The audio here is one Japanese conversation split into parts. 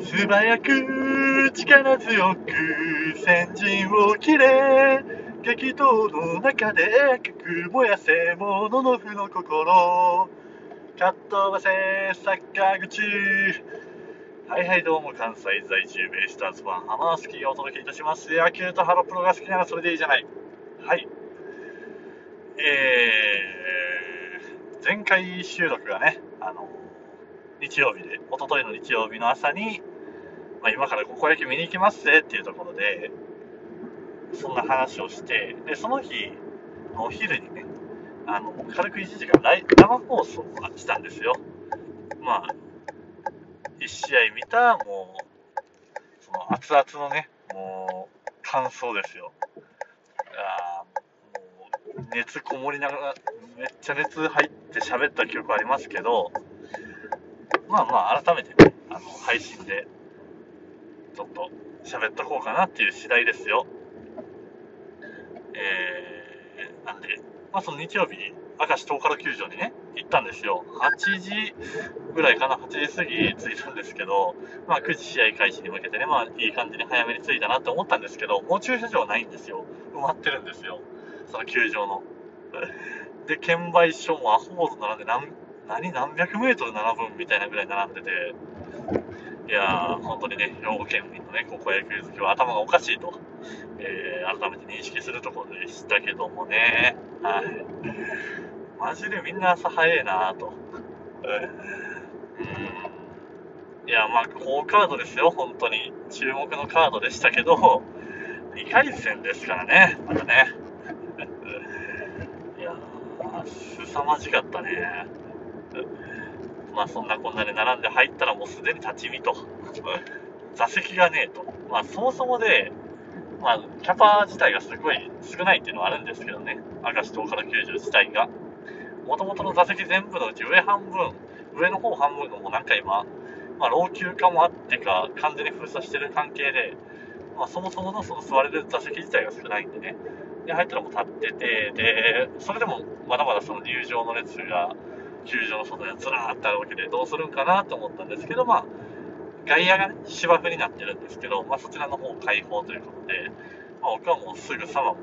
素早く力強く先陣を切れ激闘の中で赤く燃やせ者の負の心かっ飛ばせ坂口はいはいどうも関西在住ベイスターズファン浜田スキがお届けいたします。野球とハロプロが好きならそれでいいじゃない。はい。えー、前回収録がねあの日曜日で一昨日の日曜日の朝にまあ、今から高校野球見に行きますぜっていうところで、そんな話をして、で、その日の、お昼にね、あの、軽く1時間生放送をしたんですよ。まあ、1試合見た、もう、その熱々のね、もう、感想ですよ。あもう、熱こもりながら、めっちゃ熱入って喋った記憶ありますけど、まあまあ、改めてね、あの、配信でちょっと喋っとこうかなっていう次第ですよ。えー、なんで、まあその日曜日に明石東海球場にね、行ったんですよ。8時ぐらいかな、8時過ぎ着いたんですけど、まあ9時試合開始に向けてね、まあいい感じに早めに着いたなって思ったんですけど、もう駐車場ないんですよ。埋まってるんですよ。その球場の。で、券売所もアホード並んで何、何何百メートル並ぶみたいなぐらい並んでて、いやー、本当にね、兵庫県民のね、高校野球好きは頭がおかしいと、えー、改めて認識するところでしたけどもね、はい。マジでみんな朝早いなと。うん。いや、まあ、好カードですよ、本当に。注目のカードでしたけど、2回戦ですからね、またね。いやー、凄まじかったね。まあそんなこんなで並んで入ったらもうすでに立ち見と。座席がねえと。まあそもそもで、まあキャパ自体がすごい少ないっていうのはあるんですけどね。明石東から90自体が。もともとの座席全部のうち上半分、上の方半分のもうなんか今、まあ老朽化もあってか完全に封鎖してる関係で、まあそもそものその座れる座席自体が少ないんでね。で、入ったらもう立ってて、で、それでもまだまだその入場の列が球場の外にずらーってあるわけで、どうするんかなと思ったんですけど、まあ、外野がね、芝生になってるんですけど、まあ、そちらの方開放ということで、まあ、僕はもうすぐさま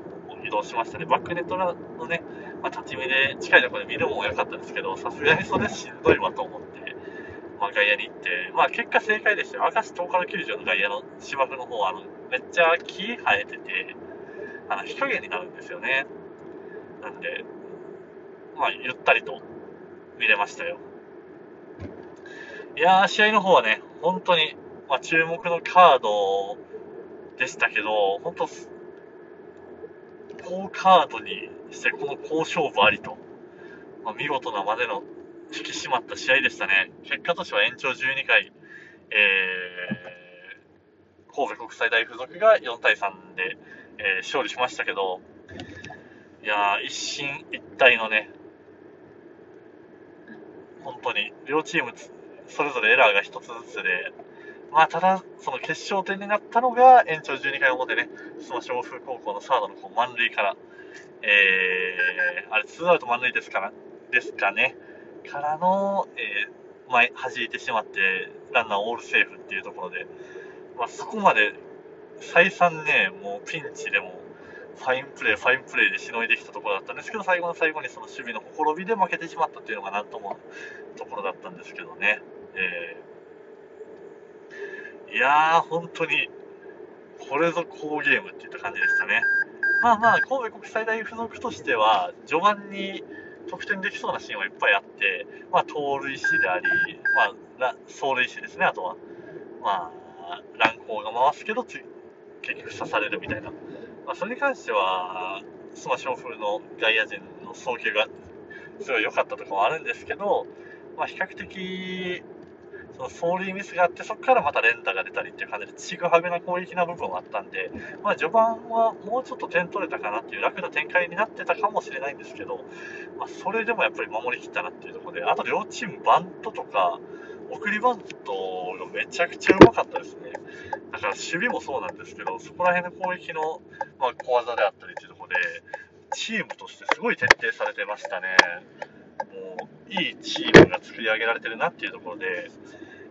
移動しましたね。バックネットのね、まあ、立ち見で近いところで見るも良かったんですけど、さすがにそれしんどいわと思って、まあ、外野に行って、まあ、結果正解でしたよ。明石東海球場の外野の芝生の方は、あの、めっちゃ木生えてて、あの、日陰になるんですよね。なんで、まあ、ゆったりと見れましたよ。いやー、試合の方はね、本当に、まあ、注目のカードでしたけど、本当、好カードにしてこの好勝負ありと、まあ、見事なまでの引き締まった試合でしたね。結果としては延長12回、えー、神戸国際大付属が4対3で、えー、勝利しましたけど、いやー、一進一退のね、本当に、両チームそれぞれエラーが1つずつで、まあ、ただ、その決勝点になったのが、延長12回表ね、その湘風高校のサードのこう満塁から、えー、あれ、ツーアウト満塁ですから、ですかね、からの、えー、前、弾いてしまって、ランナーオールセーフっていうところで、まあ、そこまで、再三ね、もうピンチでも、ファインプレー、ファインプレーでしのいできたところだったんですけど、最後の最後にその守備のほころびで負けてしまったっていうのがなんともところだったんですけどね。えー、いやー、本当に、これぞ好ゲームっていった感じでしたね。まあまあ、神戸国際大付属としては、序盤に得点できそうなシーンはいっぱいあって、まあ、盗塁死であり、まあ、走塁死ですね、あとは。まあ、乱行が回すけど、結局刺されるみたいな。まあ、それに関しては、スマション風の外野陣の送球がすごい良かったとかもあるんですけど、まあ、比較的、その走塁ミスがあって、そこからまた連打が出たりっていう感じで、ちぐはぐな攻撃な部分はあったんで、まあ、序盤はもうちょっと点取れたかなっていう楽な展開になってたかもしれないんですけど、まあ、それでもやっぱり守りきったなっていうところで、あと両チームバントとか、送りバントがめちゃくちゃうまかったですね。だから守備もそうなんですけど、そこら辺の攻撃の、まあ、小技であったりっていうところで、チームとしてすごい徹底されてましたね。もう、いいチームが作り上げられてるなっていうところで、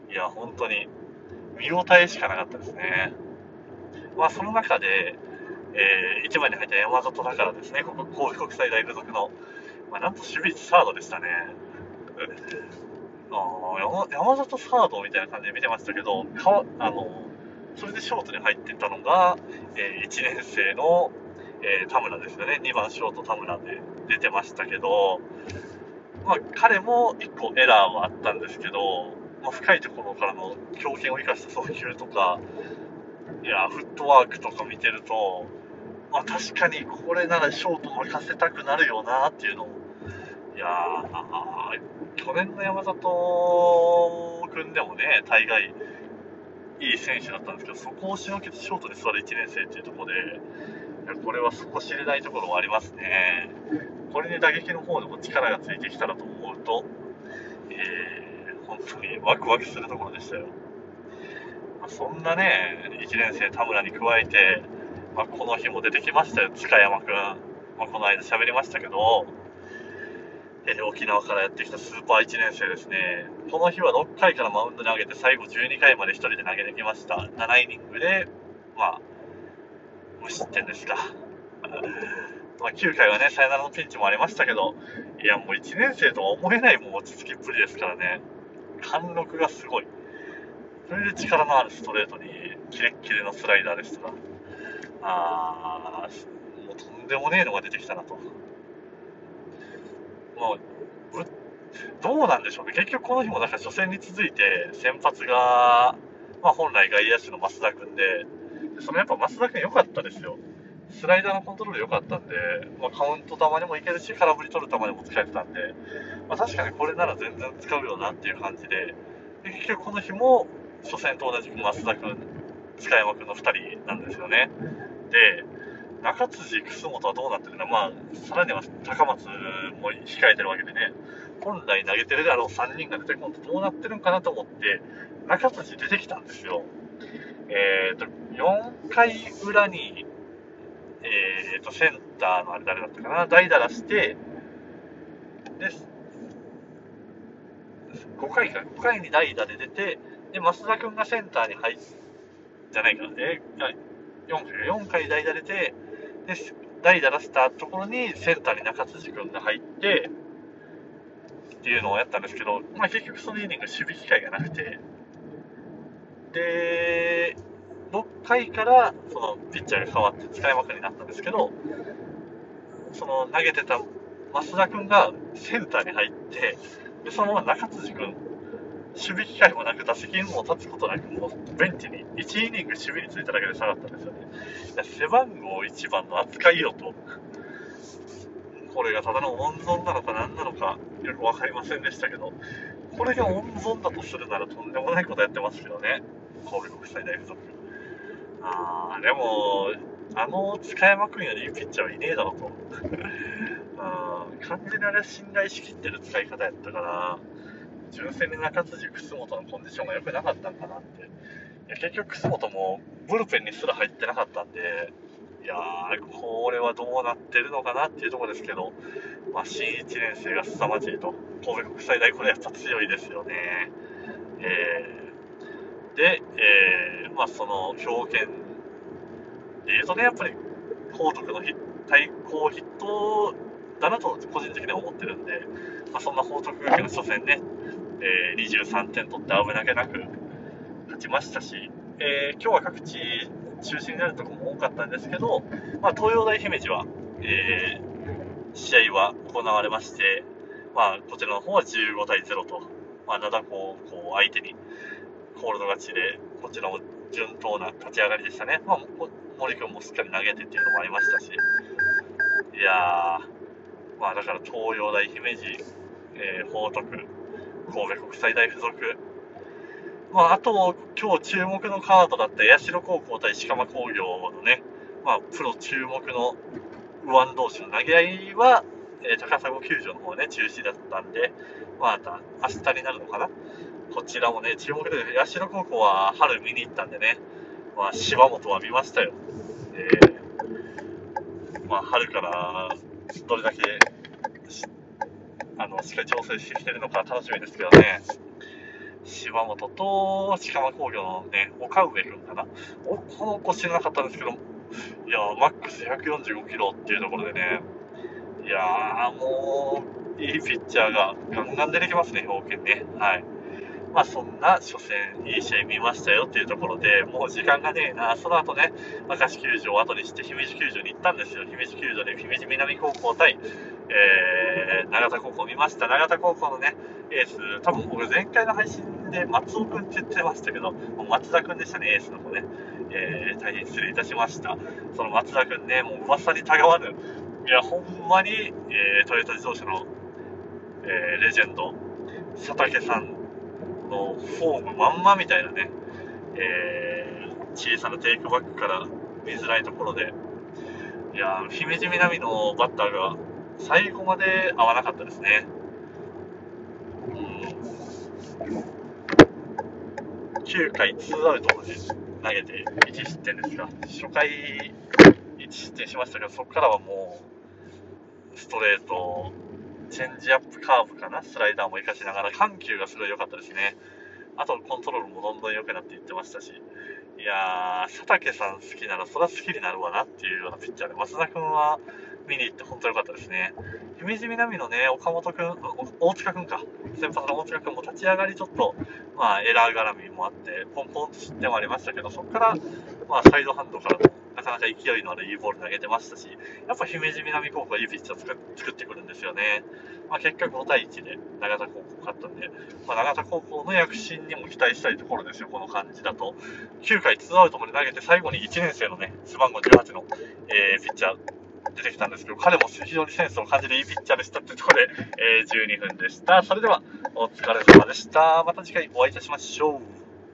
いや、本当に、見応えしかなかったですね。まあ、その中で、えー、1番に入った山里だからですね、ここ神戸国際大付属の、まあ、なんと守備サードでしたね。あ山山里サードみたいな感じで見てましたけど、かあのそれでショートに入ってたのが、えー、1年生の、えー、田村ですよね、2番ショート田村で出てましたけど、まあ、彼も1個エラーはあったんですけど、まあ、深いところからの強肩を生かした送球とか、いや、フットワークとか見てると、まあ、確かにこれならショート任せたくなるよなっていうのを、いや去年の山里君でもね、大概いい選手だったんですけど、そこをしのけてショートで座る1年生っていうところで、これは底知れないところもありますね。これに打撃の方でも力がついてきたらと思うと、えー、本当にワクワクするところでしたよ。ま、そんなね、1年生田村に加えて、まあ、この日も出てきましたよ、塚山君。まあ、この間喋りましたけど、えー、沖縄からやってきたスーパー1年生ですね。この日は6回からマウンドに上げて最後12回まで1人で投げてきました。7イニングで、まあ、無失点ですか。まあ、9回はね、サヨナラのピンチもありましたけど、いや、もう1年生とは思えないもう落ち着きっぷりですからね。貫禄がすごい。それで力のあるストレートに、キレッキレのスライダーですとか、あー、もうとんでもねえのが出てきたなと。もう、どうなんでしょうね。結局この日もなんか初戦に続いて先発が、まあ本来外野手の増田君で、そのやっぱ増田君良かったですよ。スライダーのコントロール良かったんで、まあ、カウント球にもいけるし、空振り取る球にも使えてたんで、まあ、確かにこれなら全然使うよなっていう感じで、で結局この日も初戦と同じく増田君、塚山君の2人なんですよね。で、中辻、楠本はどうなってるのまあ、さらには高松も控えてるわけでね、本来投げてるであろう3人が出てこんとどうなってるんかなと思って、中辻出てきたんですよ。えっ、ー、と、4回裏に、えっ、ー、と、センターのあれ誰だったかな、代打出して、で、5回か、5回に代打で出て、で、増田君がセンターに入っ、じゃないか、えー、4回、4回代打出て、で、代打出したところにセンターに中辻君が入って、っていうのをやったんですけど、まあ結局そのイニング守備機会がなくて、で、6回からそのピッチャーが変わって使いまくりになったんですけど、その投げてた増田君がセンターに入って、でそのまま中辻君守備機会もなく、打席にも立つことなく、もうベンチに1イニング守備についただけで下がったんですよね。背番号1番の扱いよと、これがただの温存なのか何なのかよく分かりませんでしたけど、これが温存だとするならとんでもないことやってますけどね、神戸国際大付属。あー、でも、あの塚山君よりいいピッチャーはいねえだろと。あ完全にあれは信頼しきってる使い方やったから、純粋に中辻、楠本のコンディションが良くなかったんかなって。いや結局、楠本もブルペンにすら入ってなかったんで、いやー、これはどうなってるのかなっていうところですけど、まあ、新1年生が凄まじいと、神戸国際大、これやっぱ強いですよね。えー、で、えー、まあ、その表現でいうとね、やっぱり、高徳の対抗ヒットだなと個人的には思ってるんで、まあ、そんな報徳学園の初戦ね、えー、23点取って危なげなく勝ちましたし、えー、今日は各地中心になるところも多かったんですけど、まあ、東洋大姫路は、えー、試合は行われまして、まあ、こちらの方は15対0と、まあ、灘高校相手にコールド勝ちで、こちらも順当な勝ち上がりでしたね。まあ、森君もしっかり投げてっていうのもありましたし、いやー、まあだから東洋大姫路、えー、報徳、神戸国際大付属、まあ、あと、今日注目のカードだった八代高校対鹿間工業のね、まあ、プロ注目の右腕同士の投げ合いは、えー、高砂球場の方ね、中止だったんで、また明日になるのかな。こちらもね、注目で、八代高校は春見に行ったんでね、まあ、柴本は見ましたよ。えー、まあ、春からどれだけ、あの、しっかり調整してきてるのか楽しみですけどね。柴本と近間工業のね、岡上君かな。おこの子知らなかったんですけど、いやマックス145キロっていうところでね、いやー、もう、いいピッチャーがガンガン出てきますね、兵庫県ね。はい。まあそんな初戦、いい試合見ましたよっていうところで、もう時間がねえな、その後ね、明石球場を後にして姫路球場に行ったんですよ。姫路球場で姫路南高校対、えー、長田高校見ました。長田高校のね、エース、多分僕前回の配信で松尾くんって言ってましたけど、松田くんでしたね、エースの方ね。えー、大変失礼いたしました。その松田くんね、もう噂にたがわぬ、いや、ほんまに、えー、トヨタ自動車の、えー、レジェンド、佐竹さんのフォームまんまみたいなね、えー、小さなテイクバックから見づらいところで、いや姫路南のバッターが最後まで合わなかったですね。うん、9回2アウトまで投げて1失点ですが、初回1失点しましたけど、そこからはもう、ストレート、チェンジアップカーブかな、スライダーも活かしながら、緩急がすごい良かったですね。あと、コントロールもどんどん良くなっていってましたし、いやー、佐竹さん好きなら、そら好きになるわなっていうようなピッチャーで、増田君は見に行って本当良かったですね。姫路南のね、岡本君、大塚君か、先発の大塚君も立ち上がりちょっと、まあ、エラー絡みもあって、ポンポンと失点はありましたけど、そこから、まあ、サイドハンドからなかなか勢いのあるいいボール投げてましたし、やっぱ姫路南高校はいいピッチャー作作ってくるんですよね。まあ、結果5対1で永田高校勝ったんで、まあ、永田高校の躍進にも期待したいところですよ、この感じだと。9回2アウトまで投げて最後に1年生のね、背番号18の、えー、ピッチャー、出てきたんですけど、彼も非常にセンスを感じるいいピッチャーでしたってところで、えー、12分でした。それでは、お疲れ様でした。また次回お会いいたしましょう。